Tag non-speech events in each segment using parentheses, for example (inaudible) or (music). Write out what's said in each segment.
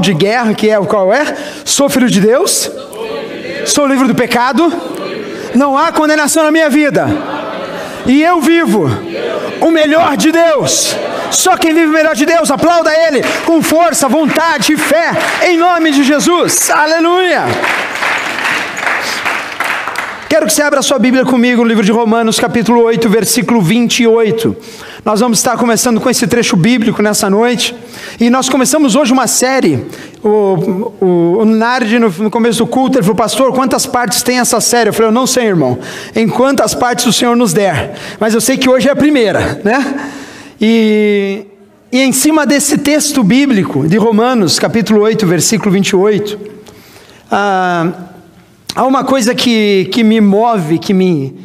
de guerra, que é o qual é? Sou filho de Deus? Sou livre do pecado? Não há condenação na minha vida. E eu vivo o melhor de Deus. Só quem vive o melhor de Deus, aplauda Ele com força, vontade e fé, em nome de Jesus. Aleluia. Quero que você abra sua Bíblia comigo no livro de Romanos, capítulo 8, versículo 28. Nós vamos estar começando com esse trecho bíblico nessa noite. E nós começamos hoje uma série. O, o, o Nardi, no, começo do culto, ele falou, pastor, quantas partes tem essa série? Eu falei, eu não sei, irmão. Em quantas partes o Senhor nos der. Mas eu sei que hoje é a primeira, né? E, e em cima desse texto bíblico de Romanos, capítulo 8, versículo 28, ah, há uma coisa que, que me move, que me,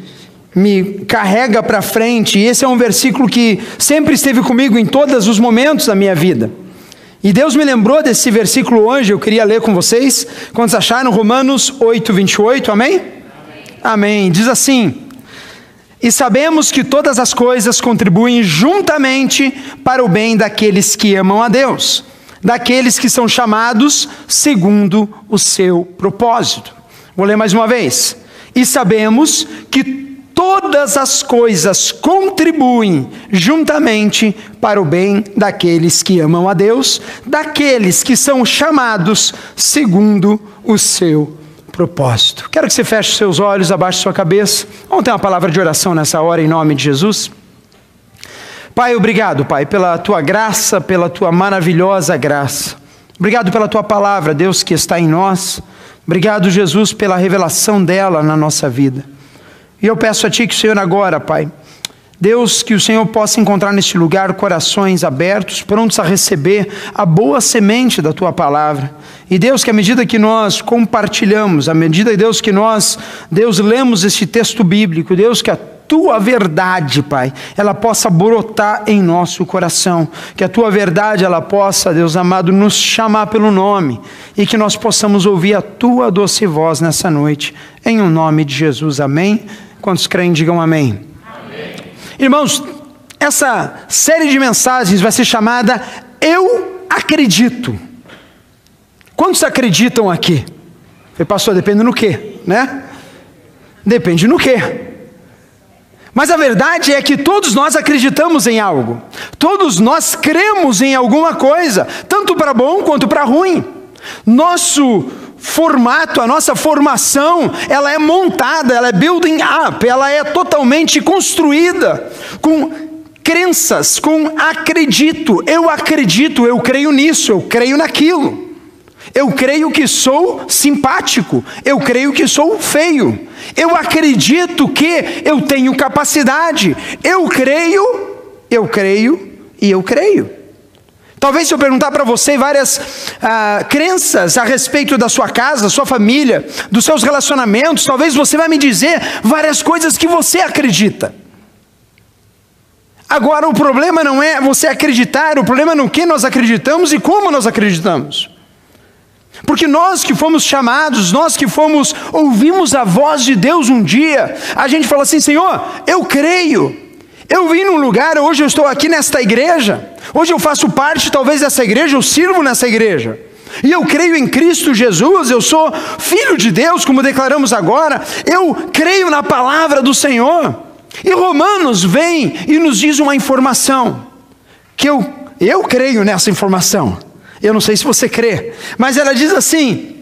me carrega para frente, e esse é um versículo que sempre esteve comigo em todos os momentos da minha vida. E Deus me lembrou desse versículo hoje, eu queria ler com vocês. Quantos acharam? Romanos 8, 28, amém? Amém. amém. Diz assim: E sabemos que todas as coisas contribuem juntamente para o bem daqueles que amam a Deus, daqueles que são chamados segundo o seu propósito. Vou ler mais uma vez. E sabemos que todas as coisas contribuem juntamente para o bem daqueles que amam a Deus, daqueles que são chamados segundo o seu propósito. Quero que você feche seus olhos, abaixe sua cabeça. Vamos ter uma palavra de oração nessa hora em nome de Jesus. Pai, obrigado, Pai, pela tua graça, pela tua maravilhosa graça. Obrigado pela tua palavra, Deus, que está em nós. Obrigado, Jesus, pela revelação dela na nossa vida. E eu peço a Ti que o Senhor agora, Pai, Deus, que o Senhor possa encontrar neste lugar corações abertos, prontos a receber a boa semente da Tua palavra. E Deus, que à medida que nós compartilhamos, à medida, Deus, que nós, Deus, lemos este texto bíblico, Deus, que a tua verdade, Pai, ela possa brotar em nosso coração, que a tua verdade ela possa, Deus amado, nos chamar pelo nome e que nós possamos ouvir a tua doce voz nessa noite, em o um nome de Jesus, amém. Quantos creem, digam amém. amém. Irmãos, essa série de mensagens vai ser chamada Eu Acredito. Quantos acreditam aqui? Pastor, depende no que, né? Depende no que. Mas a verdade é que todos nós acreditamos em algo, todos nós cremos em alguma coisa, tanto para bom quanto para ruim. Nosso formato, a nossa formação, ela é montada, ela é building up, ela é totalmente construída com crenças, com acredito. Eu acredito, eu creio nisso, eu creio naquilo. Eu creio que sou simpático, eu creio que sou feio, eu acredito que eu tenho capacidade, eu creio, eu creio e eu creio. Talvez se eu perguntar para você várias ah, crenças a respeito da sua casa, da sua família, dos seus relacionamentos, talvez você vai me dizer várias coisas que você acredita. Agora, o problema não é você acreditar, o problema é no que nós acreditamos e como nós acreditamos. Porque nós que fomos chamados, nós que fomos, ouvimos a voz de Deus um dia, a gente fala assim: Senhor, eu creio, eu vim num lugar, hoje eu estou aqui nesta igreja, hoje eu faço parte talvez dessa igreja, eu sirvo nessa igreja. E eu creio em Cristo Jesus, eu sou filho de Deus, como declaramos agora, eu creio na palavra do Senhor. E Romanos vem e nos diz uma informação, que eu, eu creio nessa informação. Eu não sei se você crê, mas ela diz assim: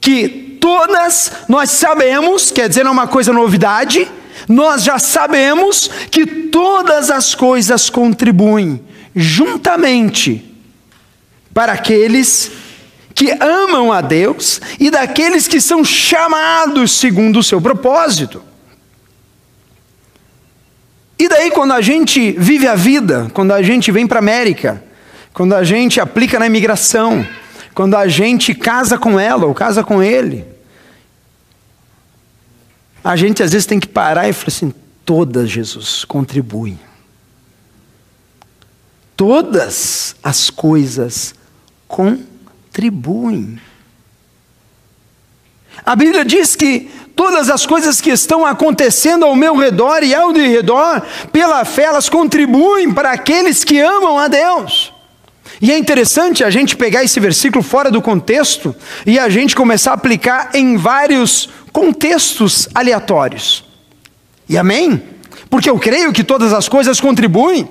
que todas nós sabemos, quer dizer, não é uma coisa novidade, nós já sabemos que todas as coisas contribuem juntamente para aqueles que amam a Deus e daqueles que são chamados segundo o seu propósito. E daí, quando a gente vive a vida, quando a gente vem para a América, quando a gente aplica na imigração, quando a gente casa com ela ou casa com ele, a gente às vezes tem que parar e falar assim: todas, Jesus, contribuem. Todas as coisas contribuem. A Bíblia diz que todas as coisas que estão acontecendo ao meu redor e ao de redor, pela fé, elas contribuem para aqueles que amam a Deus. E é interessante a gente pegar esse versículo fora do contexto e a gente começar a aplicar em vários contextos aleatórios. E amém? Porque eu creio que todas as coisas contribuem.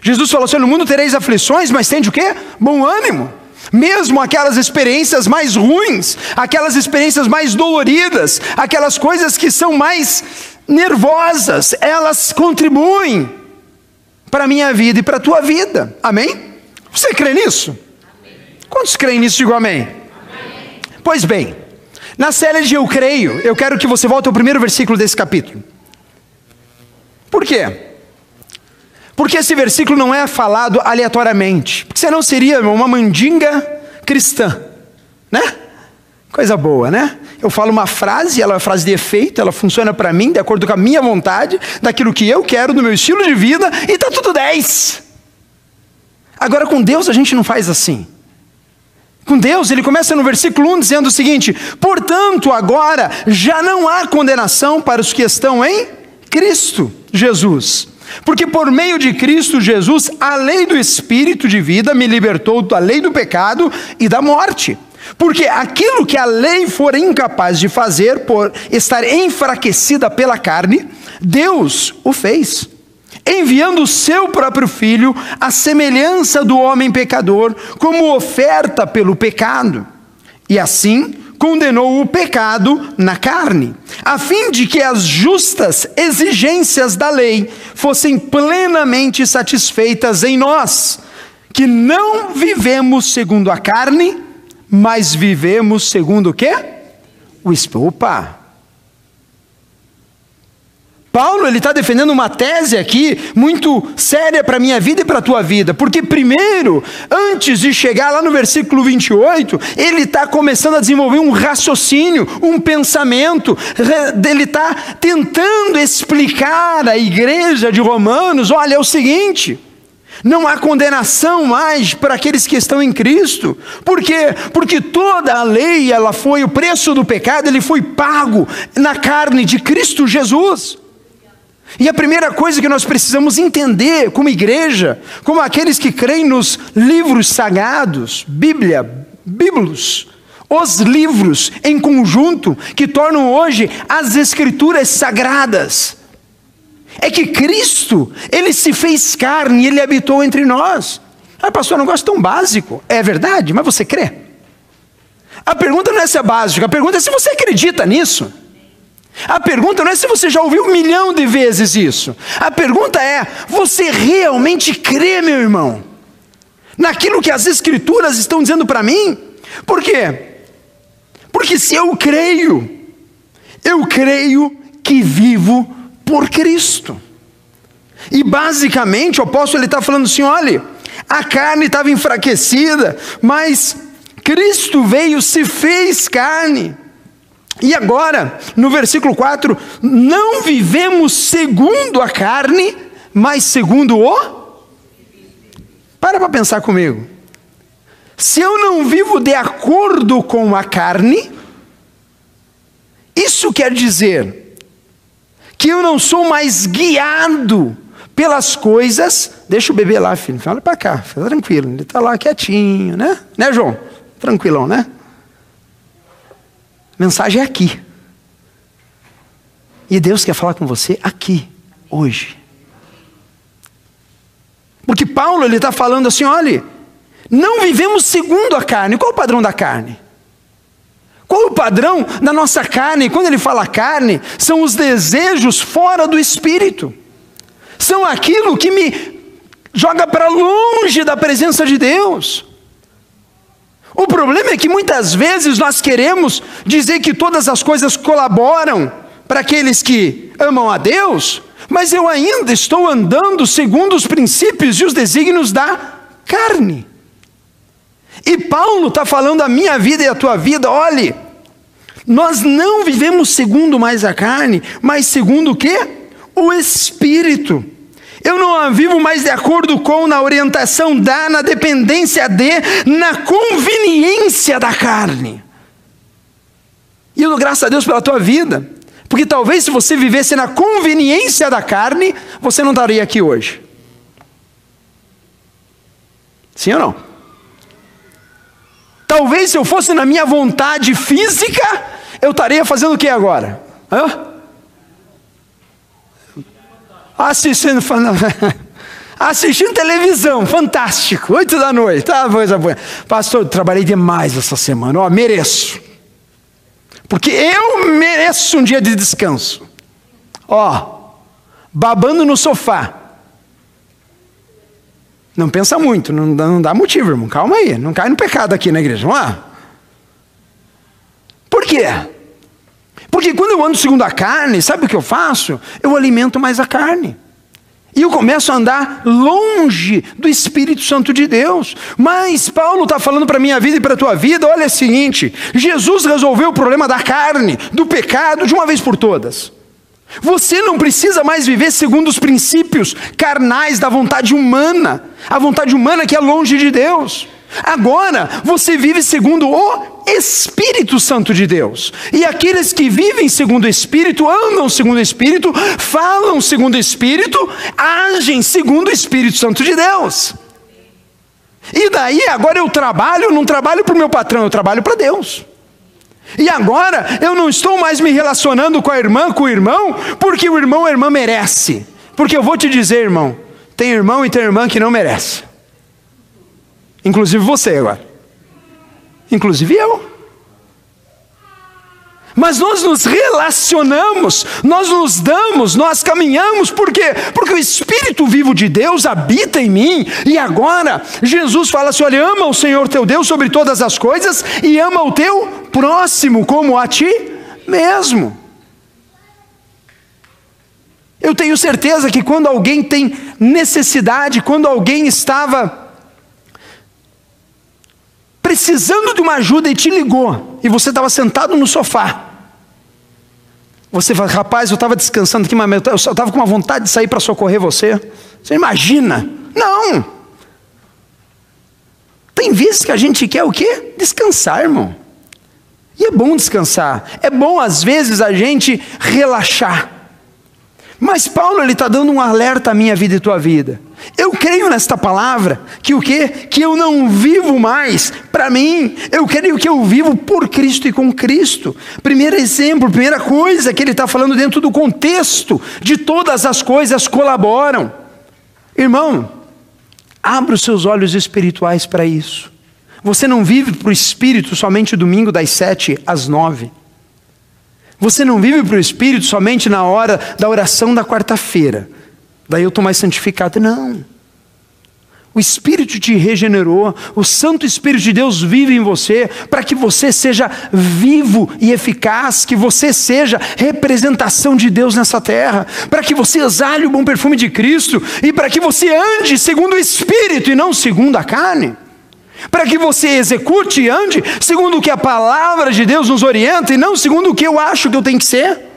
Jesus falou assim: no mundo tereis aflições, mas tende o quê? Bom ânimo. Mesmo aquelas experiências mais ruins, aquelas experiências mais doloridas, aquelas coisas que são mais nervosas, elas contribuem para a minha vida e para a tua vida. Amém? Você crê nisso? Amém. Quantos creem nisso? Digo amém. amém. Pois bem, na série de Eu Creio, eu quero que você volte ao primeiro versículo desse capítulo. Por quê? Porque esse versículo não é falado aleatoriamente. Porque senão seria uma mandinga cristã, né? Coisa boa, né? Eu falo uma frase, ela é uma frase de efeito, ela funciona para mim, de acordo com a minha vontade, daquilo que eu quero, do meu estilo de vida, e tá tudo 10. Agora com Deus a gente não faz assim. Com Deus, ele começa no versículo 1 dizendo o seguinte: Portanto, agora já não há condenação para os que estão em Cristo Jesus. Porque por meio de Cristo Jesus, a lei do Espírito de vida me libertou da lei do pecado e da morte. Porque aquilo que a lei for incapaz de fazer por estar enfraquecida pela carne, Deus o fez, enviando o seu próprio filho à semelhança do homem pecador, como oferta pelo pecado. E assim, condenou o pecado na carne, a fim de que as justas exigências da lei fossem plenamente satisfeitas em nós, que não vivemos segundo a carne, mas vivemos segundo o quê? O Espírito. Opa! Paulo ele está defendendo uma tese aqui muito séria para a minha vida e para a tua vida, porque primeiro, antes de chegar lá no versículo 28, ele está começando a desenvolver um raciocínio, um pensamento, ele está tentando explicar à igreja de Romanos: olha, é o seguinte. Não há condenação mais para aqueles que estão em Cristo. Por quê? Porque toda a lei, ela foi o preço do pecado, ele foi pago na carne de Cristo Jesus. E a primeira coisa que nós precisamos entender como igreja, como aqueles que creem nos livros sagrados, Bíblia, Bíblos, os livros em conjunto que tornam hoje as escrituras sagradas, é que Cristo, ele se fez carne, ele habitou entre nós. Ah, pastor, um negócio tão básico. É verdade, mas você crê? A pergunta não é se é básica, a pergunta é se você acredita nisso. A pergunta não é se você já ouviu um milhão de vezes isso. A pergunta é: você realmente crê, meu irmão, naquilo que as Escrituras estão dizendo para mim? Por quê? Porque se eu creio, eu creio que vivo por Cristo. E basicamente o apóstolo está falando assim: olha, a carne estava enfraquecida, mas Cristo veio, se fez carne e agora, no versículo 4, não vivemos segundo a carne, mas segundo o. Para para pensar comigo. Se eu não vivo de acordo com a carne, isso quer dizer que eu não sou mais guiado pelas coisas. Deixa o bebê lá, filho. Fala para cá, fica tranquilo. Ele está lá quietinho, né? Né, João? Tranquilão, né? Mensagem é aqui. E Deus quer falar com você aqui, hoje. Porque Paulo ele está falando assim: olha, não vivemos segundo a carne. Qual o padrão da carne? Qual o padrão da nossa carne? Quando ele fala carne, são os desejos fora do espírito. São aquilo que me joga para longe da presença de Deus. O problema é que muitas vezes nós queremos dizer que todas as coisas colaboram para aqueles que amam a Deus, mas eu ainda estou andando segundo os princípios e os desígnios da carne. E Paulo está falando a minha vida e a tua vida, olhe, nós não vivemos segundo mais a carne, mas segundo o que? O Espírito. Eu não vivo mais de acordo com, na orientação da, na dependência de, na conveniência da carne. E eu dou graças a Deus pela tua vida, porque talvez se você vivesse na conveniência da carne, você não estaria aqui hoje. Sim ou não? Talvez se eu fosse na minha vontade física, eu estaria fazendo o que agora? Hã? Assistindo, (laughs) assistindo televisão, fantástico, oito da noite, tá, coisa boa. Pastor, trabalhei demais essa semana, ó, mereço. Porque eu mereço um dia de descanso. Ó, babando no sofá. Não pensa muito, não não dá motivo, irmão. Calma aí, não cai no pecado aqui na igreja, vamos lá. Por quê? Porque quando eu ando segundo a carne, sabe o que eu faço? Eu alimento mais a carne. E eu começo a andar longe do Espírito Santo de Deus. Mas Paulo está falando para a minha vida e para a tua vida: olha o seguinte, Jesus resolveu o problema da carne, do pecado, de uma vez por todas. Você não precisa mais viver segundo os princípios carnais da vontade humana, a vontade humana que é longe de Deus. Agora você vive segundo o Espírito Santo de Deus. E aqueles que vivem segundo o Espírito, andam segundo o Espírito, falam segundo o Espírito, agem segundo o Espírito Santo de Deus. E daí agora eu trabalho, não trabalho para o meu patrão, eu trabalho para Deus. E agora eu não estou mais me relacionando com a irmã, com o irmão, porque o irmão, a irmã merece. Porque eu vou te dizer, irmão, tem irmão e tem irmã que não merece. Inclusive você agora. Inclusive eu. Mas nós nos relacionamos, nós nos damos, nós caminhamos, por quê? Porque o Espírito vivo de Deus habita em mim, e agora Jesus fala assim: olha, ama o Senhor teu Deus sobre todas as coisas, e ama o teu próximo como a ti mesmo. Eu tenho certeza que quando alguém tem necessidade, quando alguém estava precisando de uma ajuda e te ligou, e você estava sentado no sofá, você fala, rapaz, eu estava descansando aqui, mas eu estava com uma vontade de sair para socorrer você. Você imagina? Não! Tem vezes que a gente quer o quê? Descansar, irmão. E é bom descansar. É bom, às vezes, a gente relaxar. Mas Paulo ele está dando um alerta à minha vida e tua vida. Eu creio nesta palavra que o quê? Que eu não vivo mais para mim. Eu creio que eu vivo por Cristo e com Cristo. Primeiro exemplo, primeira coisa que ele está falando dentro do contexto de todas as coisas colaboram. Irmão, abra os seus olhos espirituais para isso. Você não vive para o Espírito somente domingo das sete às nove. Você não vive para o Espírito somente na hora da oração da quarta-feira. Daí eu estou mais santificado. Não. O Espírito te regenerou, o Santo Espírito de Deus vive em você, para que você seja vivo e eficaz, que você seja representação de Deus nessa terra, para que você exale o bom perfume de Cristo e para que você ande segundo o Espírito e não segundo a carne para que você execute e ande segundo o que a palavra de Deus nos orienta e não segundo o que eu acho que eu tenho que ser.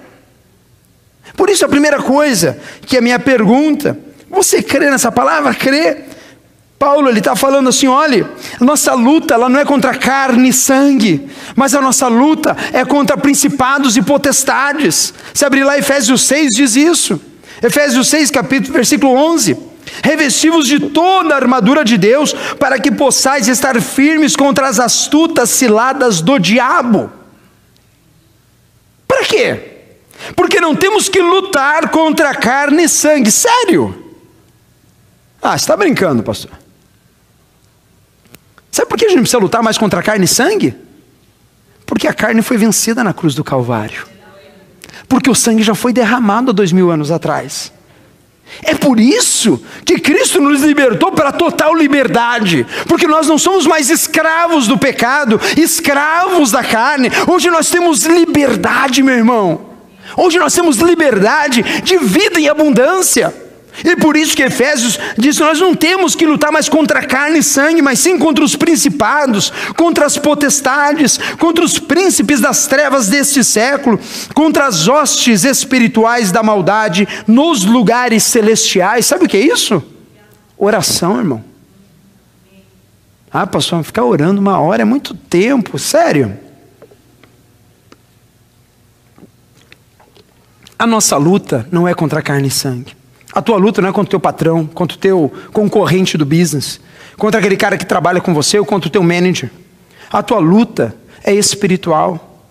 Por isso, a primeira coisa que é a minha pergunta: você crê nessa palavra? Crê? Paulo ele está falando assim: olha, a nossa luta ela não é contra carne e sangue, mas a nossa luta é contra principados e potestades. Se abrir lá Efésios 6 diz isso. Efésios 6, capítulo, versículo 11 revestivos de toda a armadura de Deus, para que possais estar firmes contra as astutas ciladas do diabo. Para quê? Porque não temos que lutar contra carne e sangue, sério. Ah, você está brincando, pastor. Sabe por que a gente precisa lutar mais contra carne e sangue? Porque a carne foi vencida na cruz do Calvário. Porque o sangue já foi derramado há dois mil anos atrás. É por isso que Cristo nos libertou para total liberdade, porque nós não somos mais escravos do pecado, escravos da carne. Hoje nós temos liberdade, meu irmão. Hoje nós temos liberdade de vida em abundância. E por isso que Efésios diz nós não temos que lutar mais contra carne e sangue, mas sim contra os principados, contra as potestades, contra os príncipes das trevas deste século, contra as hostes espirituais da maldade nos lugares celestiais. Sabe o que é isso? Oração, irmão. Ah, pastor, ficar orando uma hora é muito tempo, sério. A nossa luta não é contra carne e sangue. A tua luta não é contra o teu patrão, contra o teu concorrente do business, contra aquele cara que trabalha com você ou contra o teu manager. A tua luta é espiritual.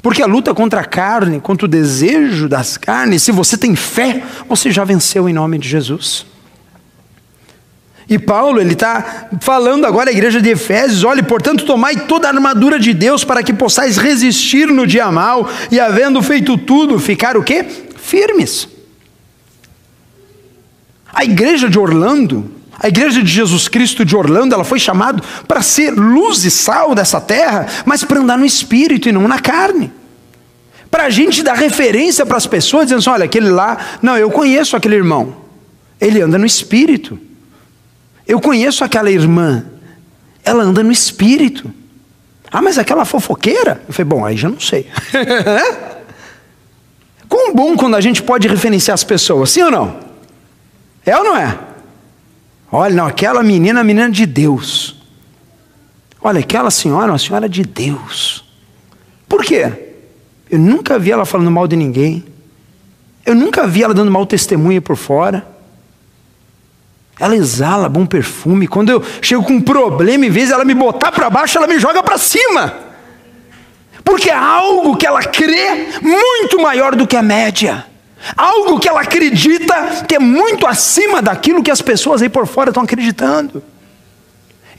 Porque a luta contra a carne, contra o desejo das carnes, se você tem fé, você já venceu em nome de Jesus. E Paulo, ele está falando agora à igreja de Efésios: olhe, portanto, tomai toda a armadura de Deus para que possais resistir no dia mal e, havendo feito tudo, ficar o quê? Firmes. A igreja de Orlando, a igreja de Jesus Cristo de Orlando, ela foi chamada para ser luz e sal dessa terra, mas para andar no espírito e não na carne. Para a gente dar referência para as pessoas, dizendo assim: olha, aquele lá, não, eu conheço aquele irmão, ele anda no espírito. Eu conheço aquela irmã, ela anda no espírito. Ah, mas aquela fofoqueira? Eu falei, bom, aí já não sei. (laughs) Quão bom quando a gente pode referenciar as pessoas, sim ou não? É ou não é? Olha, não, aquela menina, menina de Deus. Olha, aquela senhora, uma senhora de Deus. Por quê? Eu nunca vi ela falando mal de ninguém. Eu nunca vi ela dando mau testemunho por fora. Ela exala bom perfume. Quando eu chego com um problema, em vez de ela me botar para baixo, ela me joga para cima. Porque é algo que ela crê muito maior do que a média. Algo que ela acredita que é muito acima daquilo que as pessoas aí por fora estão acreditando.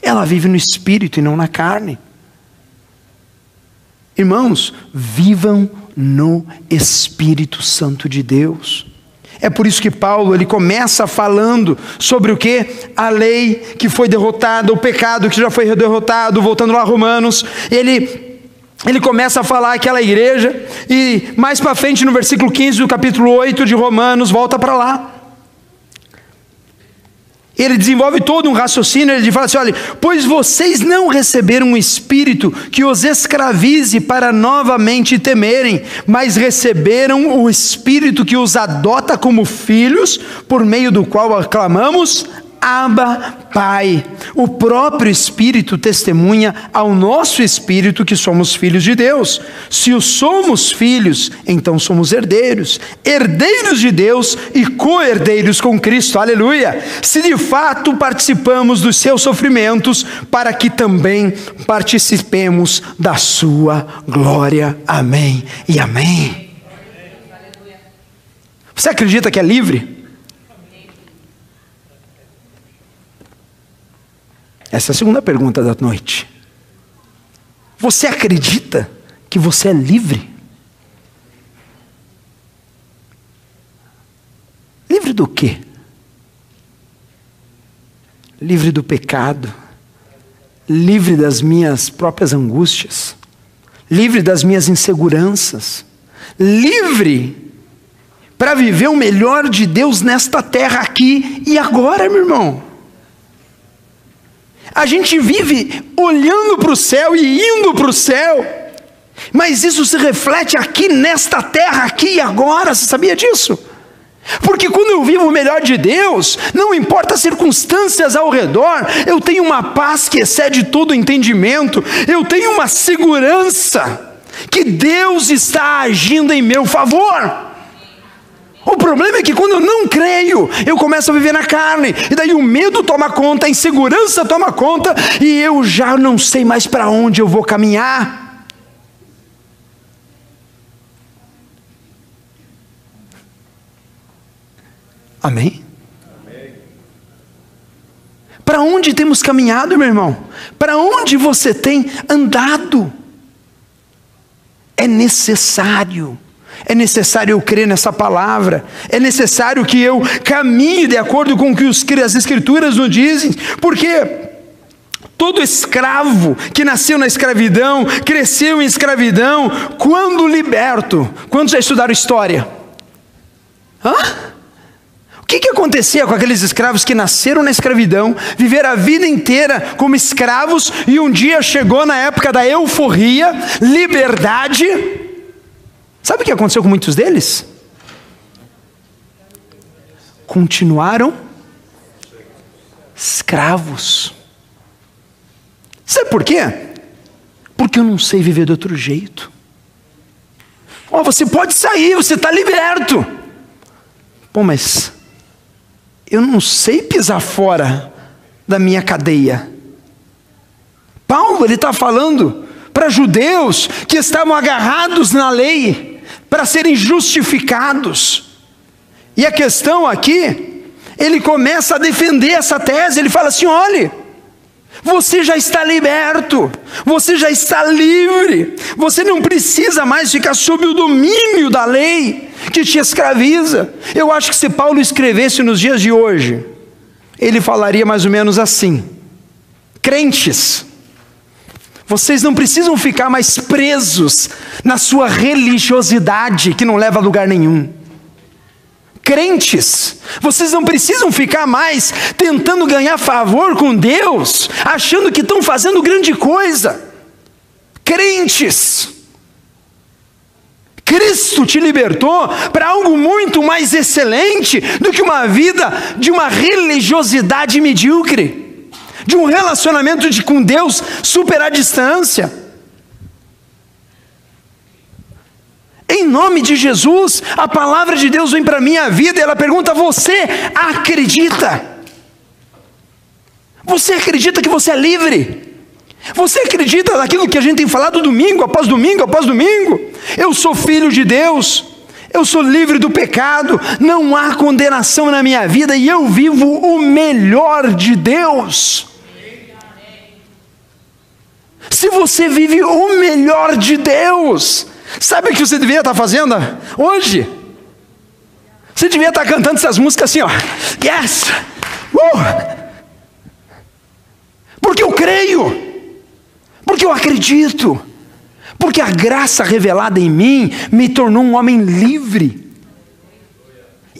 Ela vive no espírito e não na carne. Irmãos, vivam no Espírito Santo de Deus. É por isso que Paulo ele começa falando sobre o que? A lei que foi derrotada, o pecado que já foi derrotado, voltando lá a Romanos. Ele ele começa a falar aquela igreja e mais para frente no versículo 15 do capítulo 8 de Romanos, volta para lá. Ele desenvolve todo um raciocínio, ele fala assim: olha, pois vocês não receberam um espírito que os escravize para novamente temerem, mas receberam o espírito que os adota como filhos, por meio do qual aclamamos Abba, Pai. O próprio Espírito testemunha ao nosso espírito que somos filhos de Deus. Se o somos filhos, então somos herdeiros, herdeiros de Deus e co-herdeiros com Cristo. Aleluia! Se de fato participamos dos seus sofrimentos, para que também participemos da sua glória. Amém e amém. Você acredita que é livre? Essa é a segunda pergunta da noite. Você acredita que você é livre? Livre do quê? Livre do pecado, livre das minhas próprias angústias, livre das minhas inseguranças, livre para viver o melhor de Deus nesta terra aqui e agora, meu irmão. A gente vive olhando para o céu e indo para o céu, mas isso se reflete aqui nesta terra, aqui e agora, você sabia disso? Porque quando eu vivo o melhor de Deus, não importa as circunstâncias ao redor, eu tenho uma paz que excede todo entendimento, eu tenho uma segurança que Deus está agindo em meu favor. O problema é que quando eu não creio, eu começo a viver na carne, e daí o medo toma conta, a insegurança toma conta, e eu já não sei mais para onde eu vou caminhar. Amém? Para onde temos caminhado, meu irmão? Para onde você tem andado? É necessário é necessário eu crer nessa palavra, é necessário que eu caminhe de acordo com o que as Escrituras nos dizem, porque Todo escravo que nasceu na escravidão, cresceu em escravidão, quando liberto, quando já estudaram história? Hã? O que, que acontecia com aqueles escravos que nasceram na escravidão, viveram a vida inteira como escravos e um dia chegou na época da euforia, liberdade, Sabe o que aconteceu com muitos deles? Continuaram escravos. Sabe por quê? Porque eu não sei viver de outro jeito. Oh, você pode sair, você está liberto. Pô, mas eu não sei pisar fora da minha cadeia. Paulo ele está falando para judeus que estavam agarrados na lei para serem justificados. E a questão aqui, ele começa a defender essa tese, ele fala assim: olhe, você já está liberto, você já está livre, você não precisa mais ficar sob o domínio da lei que te escraviza. Eu acho que se Paulo escrevesse nos dias de hoje, ele falaria mais ou menos assim: crentes, vocês não precisam ficar mais presos na sua religiosidade que não leva a lugar nenhum. Crentes, vocês não precisam ficar mais tentando ganhar favor com Deus, achando que estão fazendo grande coisa. Crentes, Cristo te libertou para algo muito mais excelente do que uma vida de uma religiosidade medíocre de um relacionamento de, com Deus super à distância. Em nome de Jesus, a palavra de Deus vem para a minha vida e ela pergunta: Você acredita? Você acredita que você é livre? Você acredita naquilo que a gente tem falado domingo após domingo após domingo? Eu sou filho de Deus, eu sou livre do pecado, não há condenação na minha vida e eu vivo o melhor de Deus. Se você vive o melhor de Deus, sabe o que você deveria estar fazendo hoje? Você devia estar cantando essas músicas assim, ó. Yes! Uh! Porque eu creio, porque eu acredito, porque a graça revelada em mim me tornou um homem livre.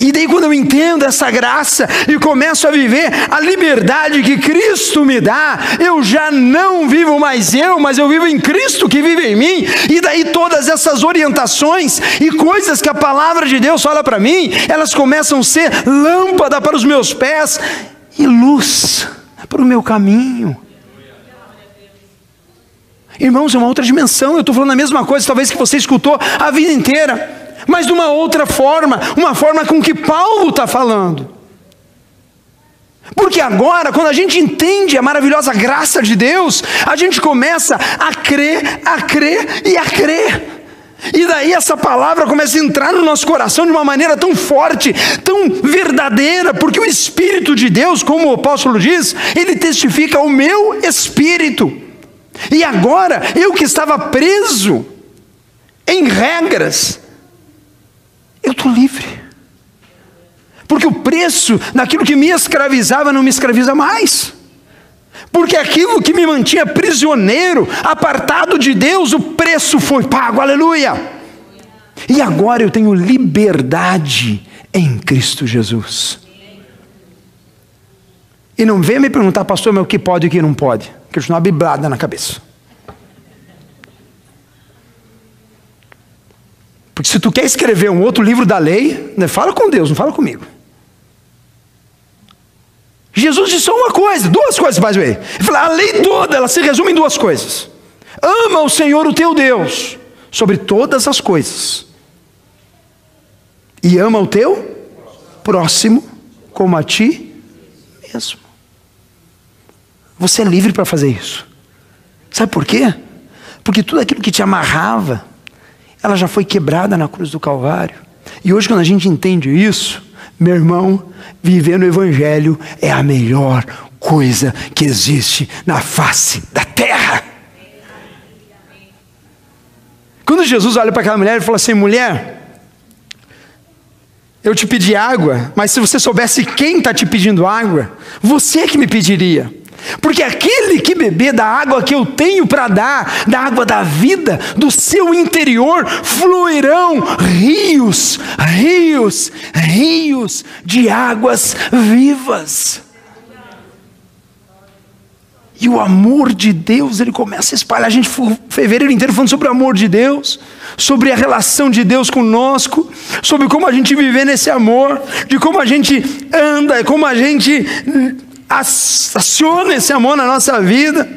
E daí, quando eu entendo essa graça e começo a viver a liberdade que Cristo me dá, eu já não vivo mais eu, mas eu vivo em Cristo que vive em mim. E daí, todas essas orientações e coisas que a palavra de Deus fala para mim, elas começam a ser lâmpada para os meus pés e luz para o meu caminho. Irmãos, é uma outra dimensão, eu estou falando a mesma coisa, talvez que você escutou a vida inteira mas de uma outra forma, uma forma com que Paulo está falando. Porque agora, quando a gente entende a maravilhosa graça de Deus, a gente começa a crer, a crer e a crer. E daí essa palavra começa a entrar no nosso coração de uma maneira tão forte, tão verdadeira, porque o Espírito de Deus, como o apóstolo diz, ele testifica o meu espírito. E agora, eu que estava preso em regras, eu estou livre. Porque o preço daquilo que me escravizava não me escraviza mais. Porque aquilo que me mantinha prisioneiro, apartado de Deus, o preço foi pago, aleluia. E agora eu tenho liberdade em Cristo Jesus. E não venha me perguntar, pastor, mas o que pode e o que não pode. Que eu estou uma biblada na cabeça. Porque se tu quer escrever um outro livro da lei, né, fala com Deus, não fala comigo. Jesus disse só uma coisa, duas coisas, mais bem. Ele falou, a lei toda, ela se resume em duas coisas. Ama o Senhor, o teu Deus, sobre todas as coisas. E ama o teu próximo como a ti mesmo. Você é livre para fazer isso. Sabe por quê? Porque tudo aquilo que te amarrava, ela já foi quebrada na cruz do Calvário. E hoje, quando a gente entende isso, meu irmão, viver no Evangelho é a melhor coisa que existe na face da terra. Quando Jesus olha para aquela mulher, ele fala assim: mulher, eu te pedi água, mas se você soubesse quem está te pedindo água, você que me pediria. Porque aquele que beber da água que eu tenho para dar, da água da vida, do seu interior fluirão rios, rios, rios de águas vivas. E o amor de Deus, ele começa a espalhar. A gente fevereiro inteiro falando sobre o amor de Deus, sobre a relação de Deus conosco, sobre como a gente viver nesse amor, de como a gente anda, como a gente aciona esse amor na nossa vida.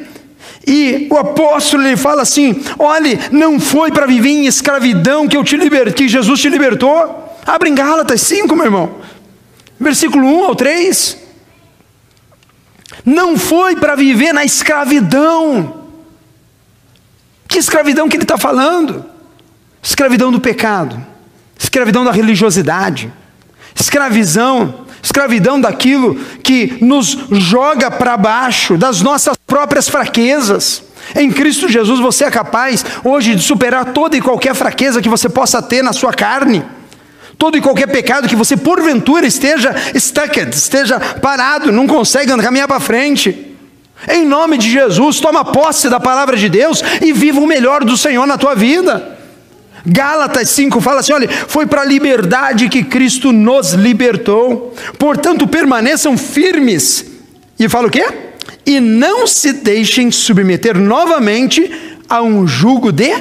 E o apóstolo ele fala assim: olhe, não foi para viver em escravidão que eu te libertei, Jesus te libertou. Abre em Gálatas 5, meu irmão. Versículo 1 ao 3. Não foi para viver na escravidão Que escravidão que ele está falando? Escravidão do pecado, escravidão da religiosidade, escravidão, escravidão daquilo que nos joga para baixo, das nossas próprias fraquezas. Em Cristo Jesus você é capaz hoje de superar toda e qualquer fraqueza que você possa ter na sua carne. Todo e qualquer pecado que você porventura esteja stuck, esteja parado, não consegue caminhar para frente. Em nome de Jesus, toma posse da palavra de Deus e viva o melhor do Senhor na tua vida. Gálatas 5 fala assim: olha, foi para a liberdade que Cristo nos libertou, portanto permaneçam firmes. E fala o quê? E não se deixem submeter novamente a um jugo de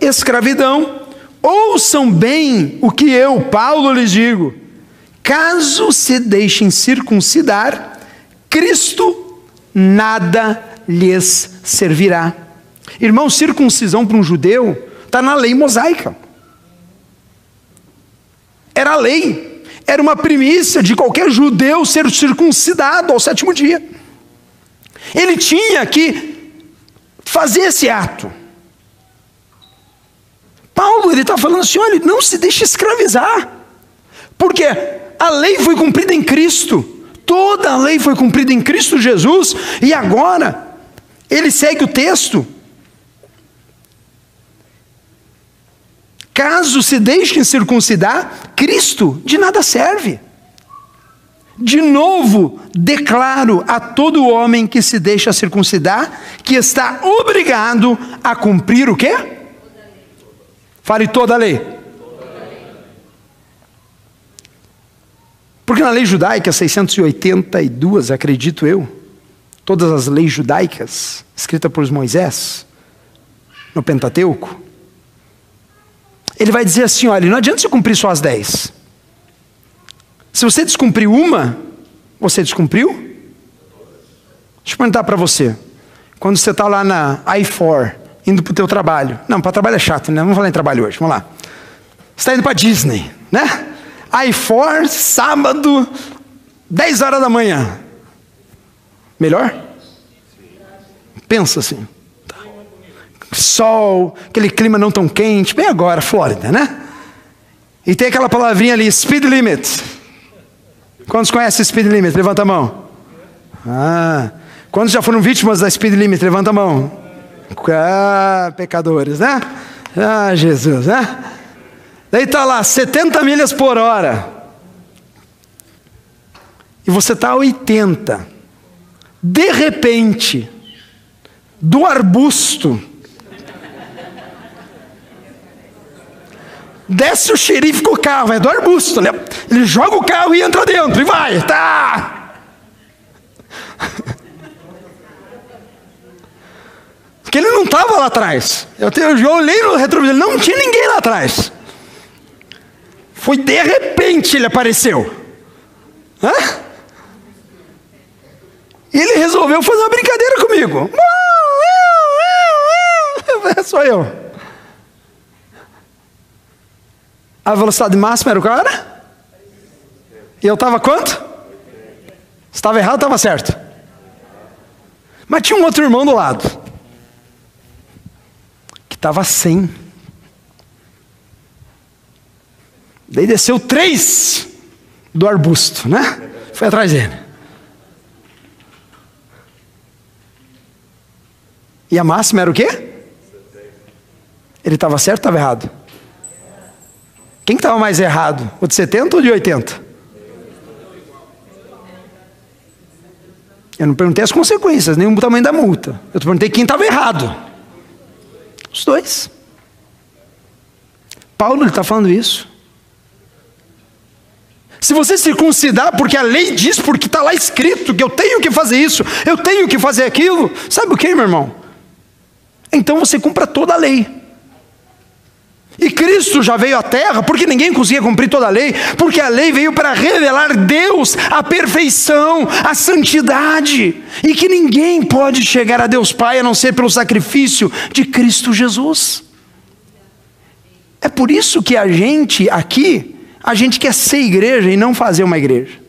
escravidão. Ouçam bem o que eu, Paulo, lhes digo: caso se deixem circuncidar, Cristo nada lhes servirá. Irmão, circuncisão para um judeu está na lei mosaica. Era a lei, era uma primícia de qualquer judeu ser circuncidado ao sétimo dia. Ele tinha que fazer esse ato. Paulo ele está falando assim: olha, não se deixe escravizar, porque a lei foi cumprida em Cristo. Toda a lei foi cumprida em Cristo Jesus, e agora, ele segue o texto. Caso se deixem circuncidar, Cristo de nada serve. De novo, declaro a todo homem que se deixa circuncidar que está obrigado a cumprir o quê? Fale toda a lei. Porque na lei judaica, 682, acredito eu, todas as leis judaicas, escritas por Moisés, no Pentateuco, ele vai dizer assim: olha, não adianta você cumprir só as dez. Se você descumpriu uma, você descumpriu? Deixa eu perguntar para você. Quando você está lá na I4, indo para o teu trabalho. Não, para trabalho é chato, né? Vamos falar em trabalho hoje, vamos lá. Você está indo para Disney, né? I4, sábado, 10 horas da manhã. Melhor? Pensa assim. Tá. Sol, aquele clima não tão quente, bem agora, Flórida, né? E tem aquela palavrinha ali, speed limit. Quantos conhecem speed limit? Levanta a mão. Ah, quantos já foram vítimas da speed limit? Levanta a mão. Ah, pecadores, né? Ah, Jesus, né? Daí está lá, 70 milhas por hora. E você está a 80. De repente, do arbusto, desce o xerife com o carro, é do arbusto, né? Ele joga o carro e entra dentro, e vai, tá! (laughs) Porque ele não estava lá atrás. Eu, eu olhei no retrovisor, não tinha ninguém lá atrás. Foi de repente ele apareceu. Hã? E ele resolveu fazer uma brincadeira comigo. (laughs) Só eu. A velocidade máxima era o cara? E eu estava quanto? Estava errado estava certo? Mas tinha um outro irmão do lado. Que estava 100. Daí desceu três do arbusto, né? Foi atrás dele. E a máxima era o quê? Ele estava certo ou estava errado? Quem estava mais errado? O de 70 ou de 80? Eu não perguntei as consequências, nem o tamanho da multa. Eu perguntei quem estava errado. Os dois. Paulo está falando isso. Se você circuncidar porque a lei diz, porque está lá escrito que eu tenho que fazer isso, eu tenho que fazer aquilo, sabe o que, meu irmão? Então você cumpra toda a lei. E Cristo já veio à terra porque ninguém conseguia cumprir toda a lei, porque a lei veio para revelar Deus, a perfeição, a santidade, e que ninguém pode chegar a Deus Pai a não ser pelo sacrifício de Cristo Jesus. É por isso que a gente aqui a gente quer ser igreja e não fazer uma igreja.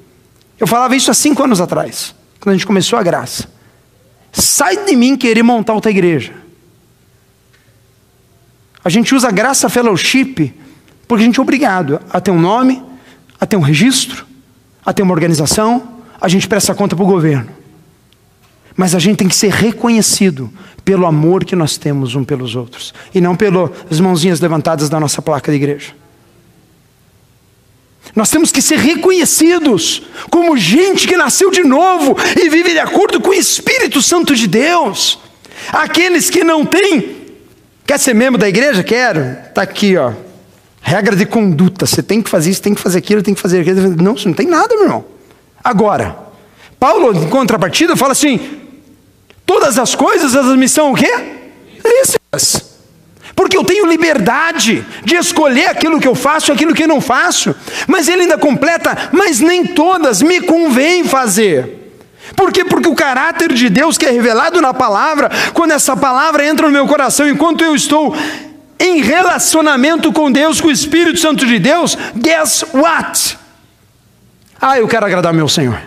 Eu falava isso há cinco anos atrás, quando a gente começou a graça. Sai de mim querer montar outra igreja. A gente usa graça fellowship porque a gente é obrigado a ter um nome, a ter um registro, a ter uma organização, a gente presta conta para o governo. Mas a gente tem que ser reconhecido pelo amor que nós temos um pelos outros e não pelas mãozinhas levantadas da nossa placa de igreja. Nós temos que ser reconhecidos como gente que nasceu de novo e vive de acordo com o Espírito Santo de Deus. Aqueles que não têm, quer ser membro da igreja? Quero. Está aqui, ó. Regra de conduta. Você tem que fazer isso, tem que fazer aquilo, tem que fazer aquilo. Não, você não tem nada, meu irmão. Agora, Paulo, em contrapartida, fala assim: todas as coisas, elas me são o quê? Lícitas. Porque eu tenho liberdade de escolher aquilo que eu faço e aquilo que eu não faço. Mas ele ainda completa, mas nem todas me convém fazer. Por quê? Porque o caráter de Deus que é revelado na palavra, quando essa palavra entra no meu coração, enquanto eu estou em relacionamento com Deus, com o Espírito Santo de Deus, guess what? Ah, eu quero agradar meu Senhor.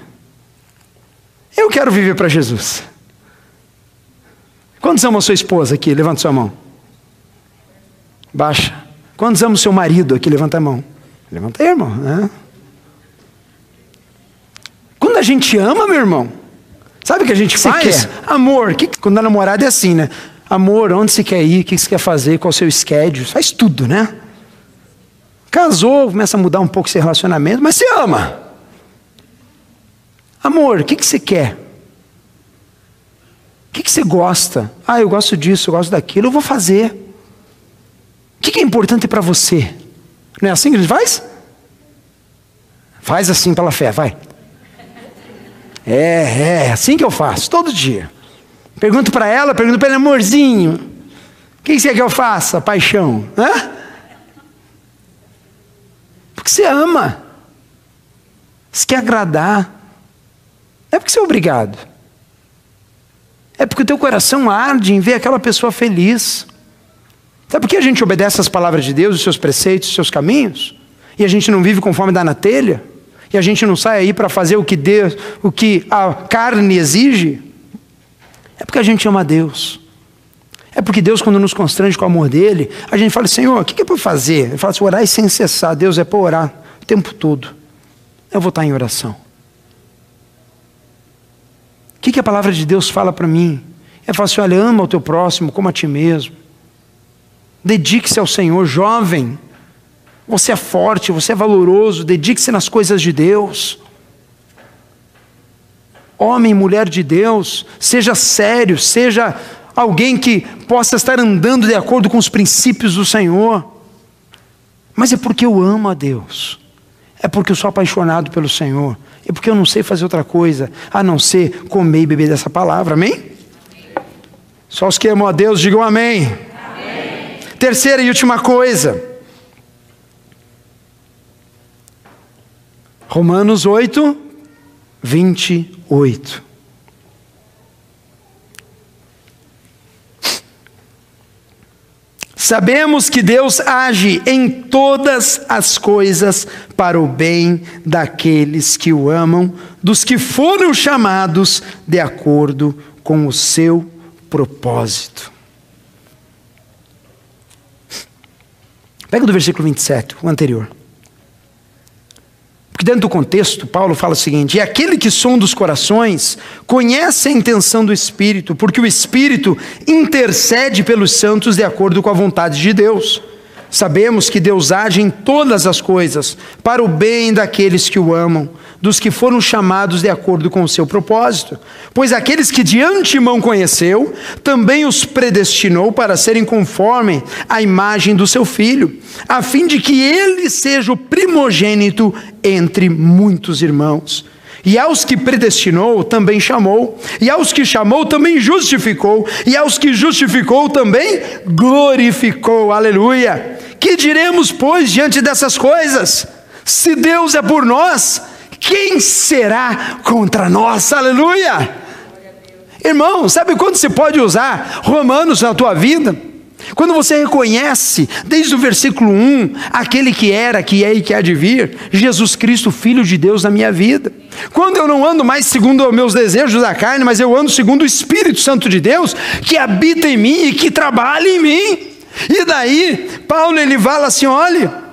Eu quero viver para Jesus. Quantos amam sua esposa aqui? Levanta sua mão. Baixa. Quantos amam seu marido aqui? Levanta a mão. Levanta aí, irmão. Né? Gente ama, meu irmão, sabe o que a gente que faz? Amor. Que, quando a namorada é assim, né? Amor, onde você quer ir? O que você quer fazer? Qual é o seu schedule? Faz tudo, né? Casou, começa a mudar um pouco seu relacionamento, mas se ama. Amor, o que, que você quer? O que, que você gosta? Ah, eu gosto disso, eu gosto daquilo, eu vou fazer. O que, que é importante para você? Não é assim que a gente faz? Faz assim pela fé, vai. É, é, assim que eu faço, todo dia. Pergunto para ela, pergunto para ele, amorzinho, o que você quer que eu faça, paixão? Hã? Porque você ama. Você quer agradar. Não é porque você é obrigado. É porque o teu coração arde em ver aquela pessoa feliz. Sabe por que a gente obedece às palavras de Deus, os seus preceitos, os seus caminhos? E a gente não vive conforme dá na telha? E a gente não sai aí para fazer o que Deus, o que a carne exige? É porque a gente ama a Deus. É porque Deus, quando nos constrange com o amor dele, a gente fala, Senhor, o que é para fazer? Ele fala assim, orar sem cessar. Deus é para orar o tempo todo. Eu vou estar em oração. O que, que a palavra de Deus fala para mim? É falar assim, olha, ama o teu próximo como a ti mesmo. Dedique-se ao Senhor, jovem. Você é forte, você é valoroso, dedique-se nas coisas de Deus homem mulher de Deus, seja sério, seja alguém que possa estar andando de acordo com os princípios do Senhor. Mas é porque eu amo a Deus, é porque eu sou apaixonado pelo Senhor, é porque eu não sei fazer outra coisa a não ser comer e beber dessa palavra, amém? amém. Só os que amam a Deus digam amém. amém. Terceira e última coisa. Romanos 8, 28. Sabemos que Deus age em todas as coisas para o bem daqueles que o amam, dos que foram chamados de acordo com o seu propósito. Pega do versículo 27, o anterior. Porque dentro do contexto, Paulo fala o seguinte: e aquele que sonda os corações conhece a intenção do Espírito, porque o Espírito intercede pelos santos de acordo com a vontade de Deus. Sabemos que Deus age em todas as coisas para o bem daqueles que o amam dos que foram chamados de acordo com o seu propósito. Pois aqueles que de antemão conheceu, também os predestinou para serem conforme à imagem do seu filho, a fim de que ele seja o primogênito entre muitos irmãos. E aos que predestinou, também chamou. E aos que chamou, também justificou. E aos que justificou, também glorificou. Aleluia. Que diremos, pois, diante dessas coisas? Se Deus é por nós, quem será contra nós? Aleluia! Irmão, sabe quando você pode usar Romanos na tua vida? Quando você reconhece, desde o versículo 1, aquele que era, que é e que há de vir, Jesus Cristo, Filho de Deus na minha vida. Quando eu não ando mais segundo os meus desejos da carne, mas eu ando segundo o Espírito Santo de Deus, que habita em mim e que trabalha em mim. E daí, Paulo ele fala assim: olha,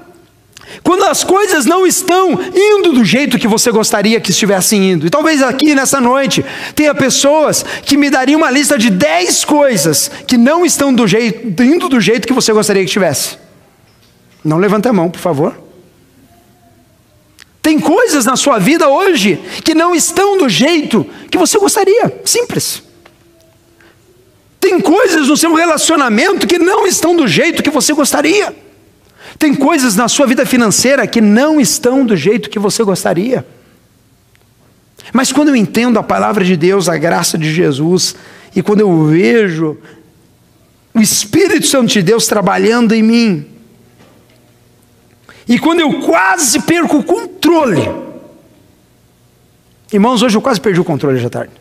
quando as coisas não estão indo do jeito que você gostaria que estivessem indo. E talvez aqui nessa noite tenha pessoas que me dariam uma lista de 10 coisas que não estão do jeito, indo do jeito que você gostaria que estivesse. Não levante a mão, por favor. Tem coisas na sua vida hoje que não estão do jeito que você gostaria. Simples. Tem coisas no seu relacionamento que não estão do jeito que você gostaria. Tem coisas na sua vida financeira que não estão do jeito que você gostaria. Mas quando eu entendo a palavra de Deus, a graça de Jesus, e quando eu vejo o Espírito Santo de Deus trabalhando em mim, e quando eu quase perco o controle, irmãos, hoje eu quase perdi o controle já tarde.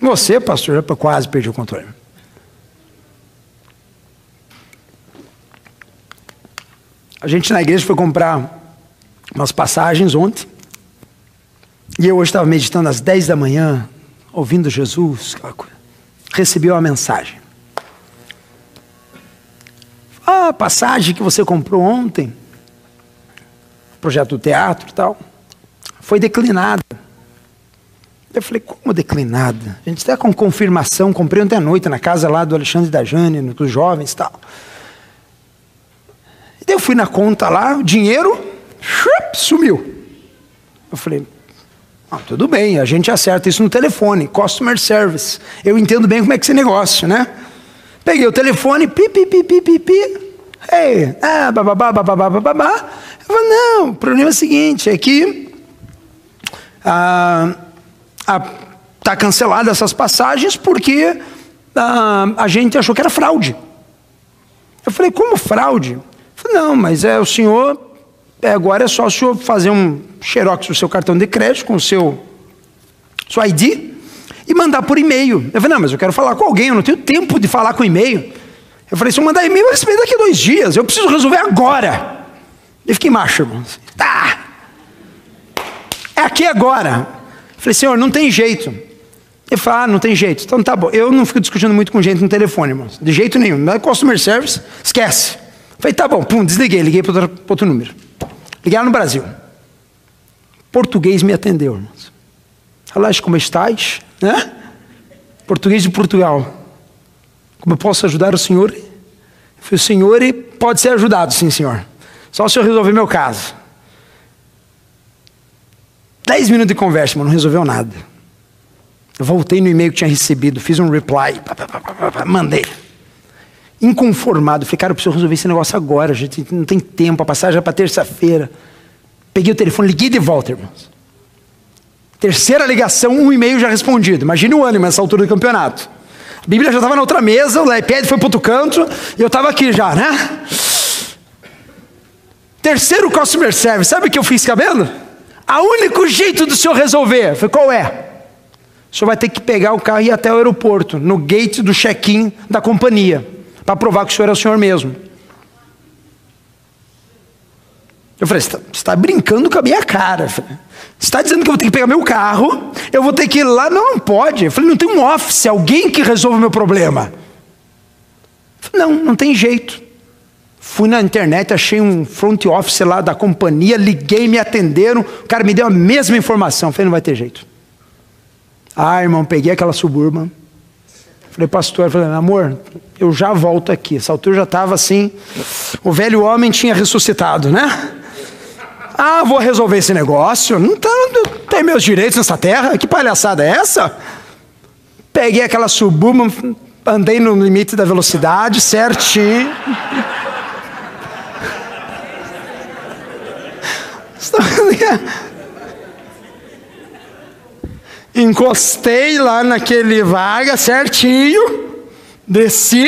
Você, pastor, já quase perdi o controle. A gente na igreja foi comprar umas passagens ontem. E eu hoje estava meditando às 10 da manhã, ouvindo Jesus, recebi uma mensagem. Ah, a passagem que você comprou ontem, projeto do teatro e tal, foi declinada. Eu falei, como declinada? A gente está com confirmação, comprei ontem à noite na casa lá do Alexandre da Jane, dos jovens e tal. Eu fui na conta lá, o dinheiro sumiu. Eu falei, ah, tudo bem, a gente acerta isso no telefone, customer service. Eu entendo bem como é que é esse negócio, né? Peguei o telefone, pi, pi, pi, pi, pi, pi. Ei, ah, bababá, bababá, bababá. Eu falei, não, o problema é o seguinte, é que ah, ah, tá cancelada essas passagens porque ah, a gente achou que era fraude. Eu falei, como fraude? Não, mas é o senhor, é, agora é só o senhor fazer um xerox do seu cartão de crédito com o seu, seu ID e mandar por e-mail. Eu falei, não, mas eu quero falar com alguém, eu não tenho tempo de falar com e-mail. Eu falei, se eu mandar e-mail, eu receber daqui a dois dias, eu preciso resolver agora. E fiquei macho, irmão. Tá. É aqui agora. Eu falei, senhor, não tem jeito. Ele falou, ah, não tem jeito. Então tá bom. Eu não fico discutindo muito com gente no telefone, irmão. De jeito nenhum. Não é customer service, esquece. Falei, tá bom, pum, desliguei, liguei para outro, outro número. Lá no Brasil. Português me atendeu, irmãos. Olá, como estás? Né? Português de Portugal. Como eu posso ajudar o senhor? Eu falei, o senhor pode ser ajudado, sim, senhor. Só o senhor resolver meu caso. Dez minutos de conversa, mas não resolveu nada. Eu voltei no e-mail que tinha recebido, fiz um reply, pá, pá, pá, mandei inconformado. Falei, cara, eu preciso resolver esse negócio agora. Gente não tem tempo, a passagem é para terça-feira. Peguei o telefone, liguei de volta, irmãos. Terceira ligação, um e-mail já respondido. Imagine o ânimo nessa altura do campeonato. A Bíblia já estava na outra mesa, o iPad foi para outro canto, e eu estava aqui já, né? Terceiro customer service, sabe o que eu fiz cabendo? A único jeito do senhor resolver, foi qual é? O senhor vai ter que pegar o carro e ir até o aeroporto, no gate do check-in da companhia para provar que o senhor é o senhor mesmo. Eu falei, você está tá brincando com a minha cara. Você está dizendo que eu vou ter que pegar meu carro, eu vou ter que ir lá? Não, não pode. Eu falei, não tem um office, alguém que resolva o meu problema. Falei, não, não tem jeito. Fui na internet, achei um front office lá da companhia, liguei, me atenderam, o cara me deu a mesma informação. Eu falei, não vai ter jeito. Ah, irmão, peguei aquela suburban, Falei, pastor, falei, amor, eu já volto aqui. Essa altura já estava assim, o velho homem tinha ressuscitado, né? Ah, vou resolver esse negócio. Não, tá, não tem meus direitos nessa terra? Que palhaçada é essa? Peguei aquela suburban, andei no limite da velocidade, certinho. (laughs) Encostei lá naquele vaga certinho, desci.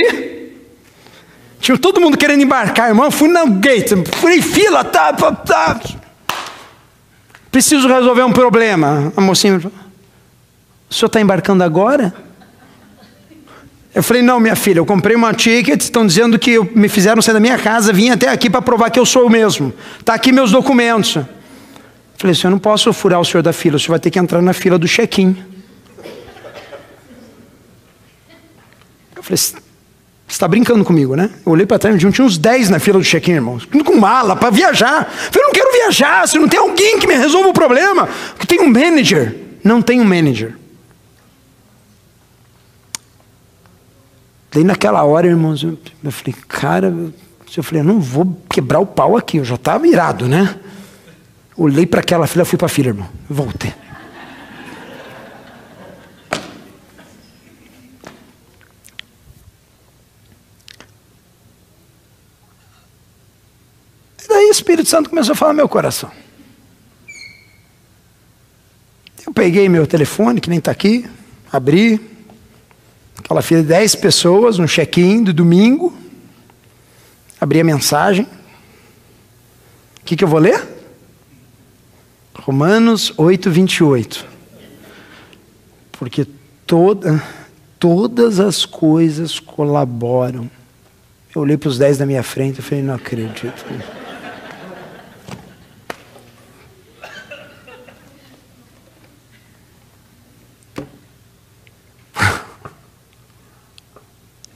Tinha todo mundo querendo embarcar, irmão. Fui no gate, fui em fila, tá, tá, tá. Preciso resolver um problema. A mocinha falou: O senhor está embarcando agora? Eu falei: Não, minha filha, eu comprei uma ticket. Estão dizendo que me fizeram sair da minha casa, vim até aqui para provar que eu sou o mesmo. Está aqui meus documentos. Falei assim: eu não posso furar o senhor da fila, o senhor vai ter que entrar na fila do check-in. Eu falei: Você está brincando comigo, né? Eu olhei para trás tinha uns 10 na fila do check-in, irmão. Com mala, para viajar. Eu falei, não quero viajar, se não tem alguém que me resolva o problema. Tem um manager. Não tem um manager. Daí naquela hora, irmãos, eu, eu falei, cara, eu falei, eu não vou quebrar o pau aqui, eu já estava irado, né? Olhei para aquela fila, fui para a fila, irmão. Voltei. E daí o Espírito Santo começou a falar no meu coração. Eu peguei meu telefone, que nem está aqui, abri, aquela fila de 10 pessoas, um check-in do domingo, abri a mensagem. O que, que eu vou ler? Romanos 8, 28. Porque toda, todas as coisas colaboram. Eu olhei para os dez da minha frente e falei, não acredito. (laughs)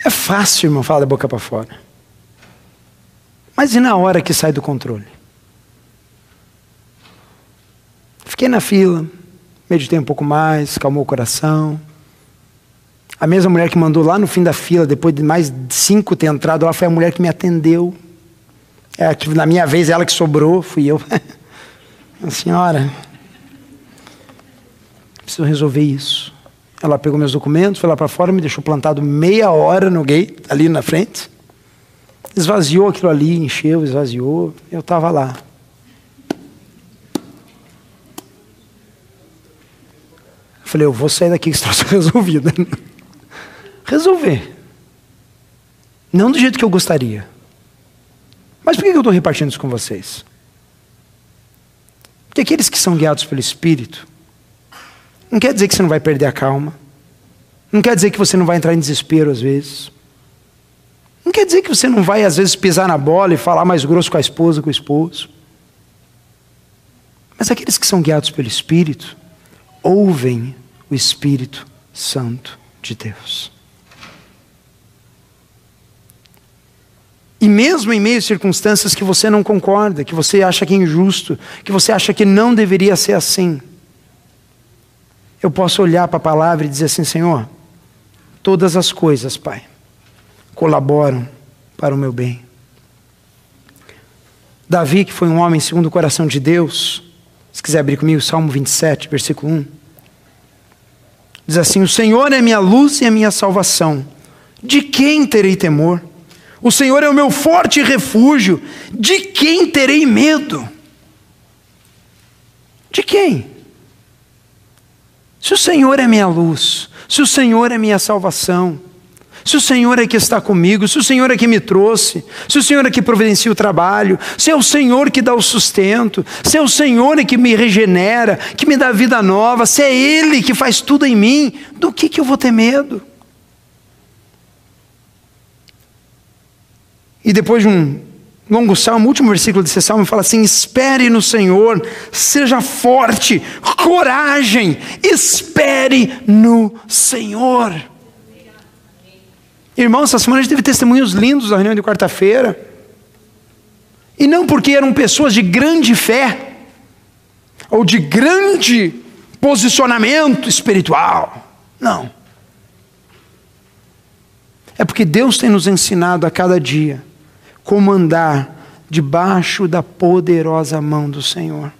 É fácil, irmão, falar da boca para fora. Mas e na hora que sai do controle? Fiquei na fila, meditei um pouco mais, calmou o coração. A mesma mulher que mandou lá no fim da fila, depois de mais cinco ter entrado, foi a mulher que me atendeu. É, na minha vez, ela que sobrou, fui eu. (laughs) a senhora, preciso resolver isso. Ela pegou meus documentos, foi lá para fora, me deixou plantado meia hora no gate, ali na frente. Esvaziou aquilo ali, encheu, esvaziou. Eu estava lá. Falei, eu vou sair daqui com esse (laughs) troço resolvido. Resolver. Não do jeito que eu gostaria. Mas por que eu estou repartindo isso com vocês? Porque aqueles que são guiados pelo Espírito, não quer dizer que você não vai perder a calma. Não quer dizer que você não vai entrar em desespero às vezes. Não quer dizer que você não vai, às vezes, pisar na bola e falar mais grosso com a esposa, com o esposo. Mas aqueles que são guiados pelo Espírito, ouvem o Espírito Santo de Deus. E mesmo em meio a circunstâncias que você não concorda, que você acha que é injusto, que você acha que não deveria ser assim, eu posso olhar para a palavra e dizer assim: Senhor, todas as coisas, Pai, colaboram para o meu bem. Davi, que foi um homem segundo o coração de Deus, se quiser abrir comigo, Salmo 27, versículo 1. Diz assim: O Senhor é minha luz e a minha salvação. De quem terei temor? O Senhor é o meu forte refúgio. De quem terei medo? De quem? Se o Senhor é minha luz, se o Senhor é minha salvação, se o Senhor é que está comigo, se o Senhor é que me trouxe, se o Senhor é que providencia o trabalho, se é o Senhor que dá o sustento, se é o Senhor é que me regenera, que me dá vida nova, se é Ele que faz tudo em mim, do que, que eu vou ter medo? E depois de um longo salmo, o último versículo desse salmo fala assim: espere no Senhor, seja forte, coragem, espere no Senhor. Irmãos, essa semana a gente teve testemunhos lindos na reunião de quarta-feira. E não porque eram pessoas de grande fé, ou de grande posicionamento espiritual. Não. É porque Deus tem nos ensinado a cada dia como andar debaixo da poderosa mão do Senhor.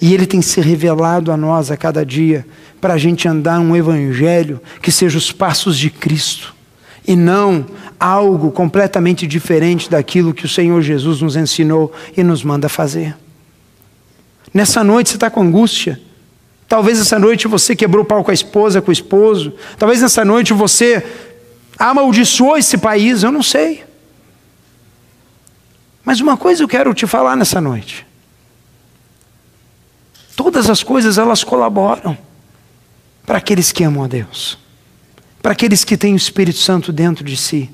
E Ele tem se revelado a nós a cada dia para a gente andar um evangelho que seja os passos de Cristo e não algo completamente diferente daquilo que o Senhor Jesus nos ensinou e nos manda fazer. Nessa noite você está com angústia. Talvez essa noite você quebrou o pau com a esposa, com o esposo. Talvez nessa noite você amaldiçoou esse país, eu não sei. Mas uma coisa eu quero te falar nessa noite. Todas as coisas elas colaboram para aqueles que amam a Deus para aqueles que têm o Espírito Santo dentro de si,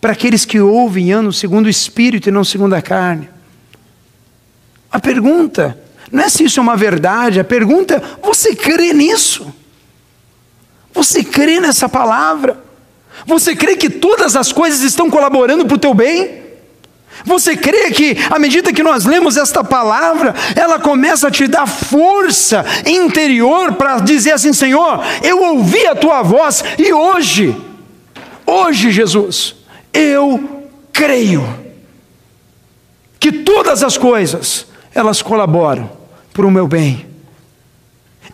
para aqueles que ouvem e andam segundo o Espírito e não segundo a carne. A pergunta não é se isso é uma verdade, a pergunta é: você crê nisso? Você crê nessa palavra? Você crê que todas as coisas estão colaborando para o teu bem? Você crê que, à medida que nós lemos esta palavra, ela começa a te dar força interior para dizer assim: Senhor, eu ouvi a tua voz e hoje, hoje, Jesus, eu creio que todas as coisas elas colaboram para o meu bem.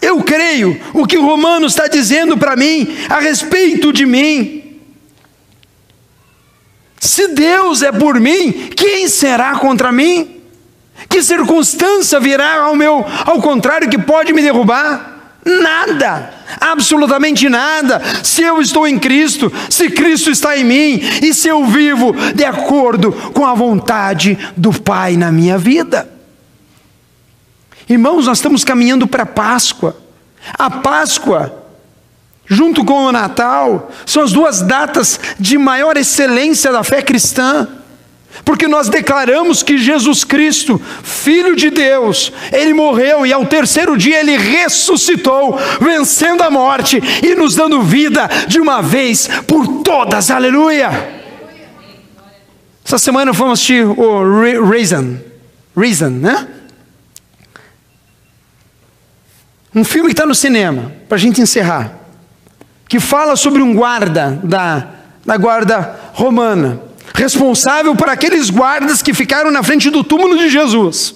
Eu creio o que o Romano está dizendo para mim a respeito de mim. Se Deus é por mim, quem será contra mim? Que circunstância virá ao meu ao contrário que pode me derrubar? Nada, absolutamente nada. Se eu estou em Cristo, se Cristo está em mim e se eu vivo de acordo com a vontade do Pai na minha vida. Irmãos, nós estamos caminhando para a Páscoa. A Páscoa junto com o Natal, são as duas datas de maior excelência da fé cristã. Porque nós declaramos que Jesus Cristo, Filho de Deus, Ele morreu e ao terceiro dia Ele ressuscitou, vencendo a morte e nos dando vida de uma vez por todas, aleluia. Essa semana fomos assistir o Reason, Reason, né? Um filme que está no cinema, para a gente encerrar que fala sobre um guarda da, da guarda romana, responsável por aqueles guardas que ficaram na frente do túmulo de Jesus.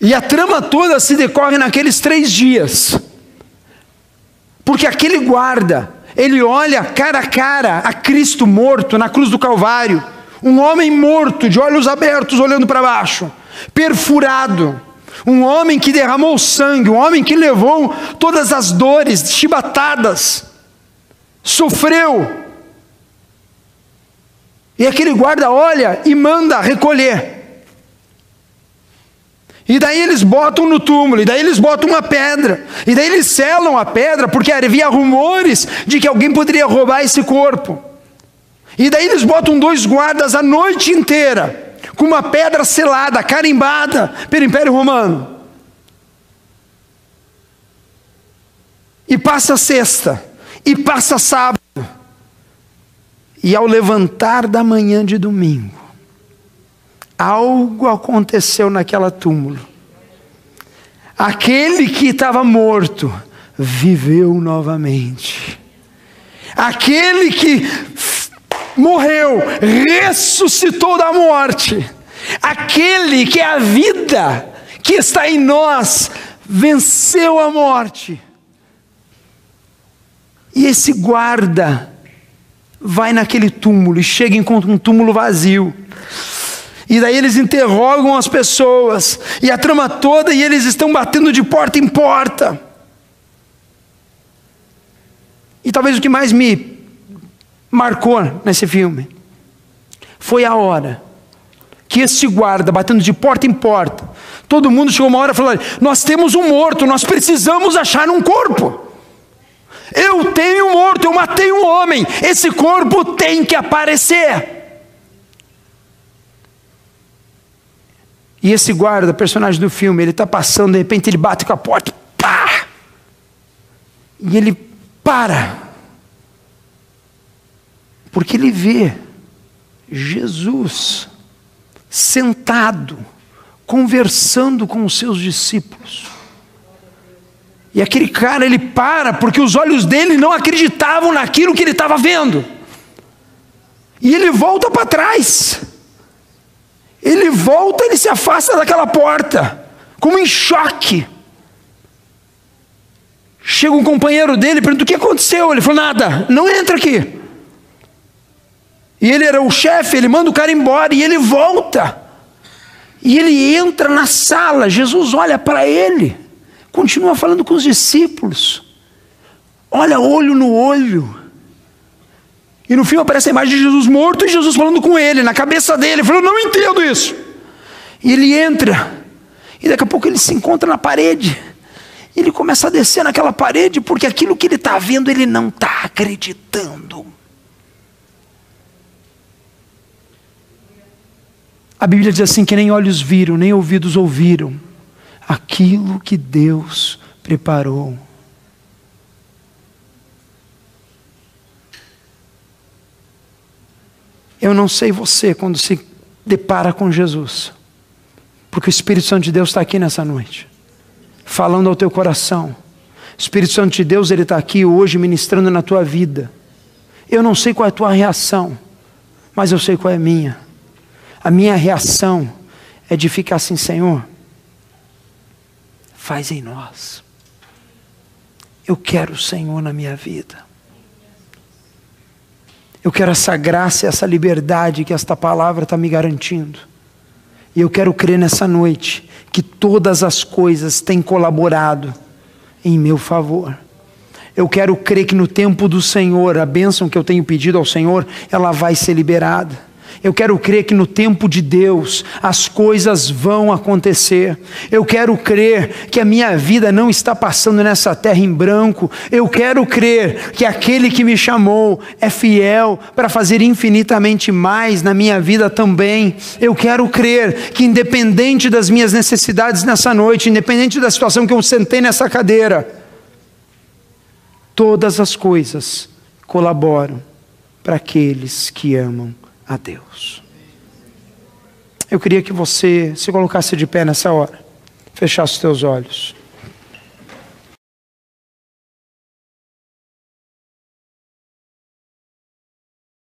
E a trama toda se decorre naqueles três dias. Porque aquele guarda, ele olha cara a cara a Cristo morto na cruz do Calvário, um homem morto, de olhos abertos, olhando para baixo, perfurado um homem que derramou sangue, um homem que levou todas as dores, chibatadas, sofreu. E aquele guarda olha e manda recolher. E daí eles botam no túmulo, e daí eles botam uma pedra, e daí eles selam a pedra, porque havia rumores de que alguém poderia roubar esse corpo. E daí eles botam dois guardas a noite inteira com uma pedra selada, carimbada pelo Império Romano. E passa sexta, e passa sábado. E ao levantar da manhã de domingo, algo aconteceu naquela túmulo. Aquele que estava morto viveu novamente. Aquele que morreu, ressuscitou da morte. Aquele que é a vida que está em nós venceu a morte. E esse guarda vai naquele túmulo e chega e encontra um túmulo vazio. E daí eles interrogam as pessoas, e a trama toda, e eles estão batendo de porta em porta. E talvez o que mais me marcou nesse filme foi a hora que esse guarda, batendo de porta em porta, todo mundo chegou uma hora e falou: Nós temos um morto, nós precisamos achar um corpo. Eu tenho um morto, eu matei um homem, esse corpo tem que aparecer. E esse guarda, personagem do filme, ele está passando, de repente ele bate com a porta, pá! E ele para porque ele vê Jesus sentado, conversando com os seus discípulos. E aquele cara, ele para, porque os olhos dele não acreditavam naquilo que ele estava vendo. E ele volta para trás. Ele volta, ele se afasta daquela porta, como em choque. Chega um companheiro dele, pergunta: o que aconteceu? Ele falou: nada, não entra aqui. E ele era o chefe, ele manda o cara embora e ele volta. E ele entra na sala, Jesus olha para ele, continua falando com os discípulos, olha olho no olho. E no filme aparece a imagem de Jesus morto e Jesus falando com ele, na cabeça dele, falou: Não entendo isso. E ele entra, e daqui a pouco ele se encontra na parede. Ele começa a descer naquela parede, porque aquilo que ele está vendo, ele não está acreditando. A Bíblia diz assim: que nem olhos viram, nem ouvidos ouviram aquilo que Deus preparou. Eu não sei você quando se depara com Jesus, porque o Espírito Santo de Deus está aqui nessa noite, falando ao teu coração. O Espírito Santo de Deus ele está aqui hoje ministrando na tua vida. Eu não sei qual é a tua reação, mas eu sei qual é a minha. A minha reação é de ficar assim, Senhor, faz em nós. Eu quero o Senhor na minha vida. Eu quero essa graça, essa liberdade que esta palavra está me garantindo. E eu quero crer nessa noite que todas as coisas têm colaborado em meu favor. Eu quero crer que no tempo do Senhor, a bênção que eu tenho pedido ao Senhor, ela vai ser liberada. Eu quero crer que no tempo de Deus as coisas vão acontecer. Eu quero crer que a minha vida não está passando nessa terra em branco. Eu quero crer que aquele que me chamou é fiel para fazer infinitamente mais na minha vida também. Eu quero crer que, independente das minhas necessidades nessa noite, independente da situação que eu sentei nessa cadeira, todas as coisas colaboram para aqueles que amam a Deus. Eu queria que você se colocasse de pé nessa hora, fechasse os teus olhos.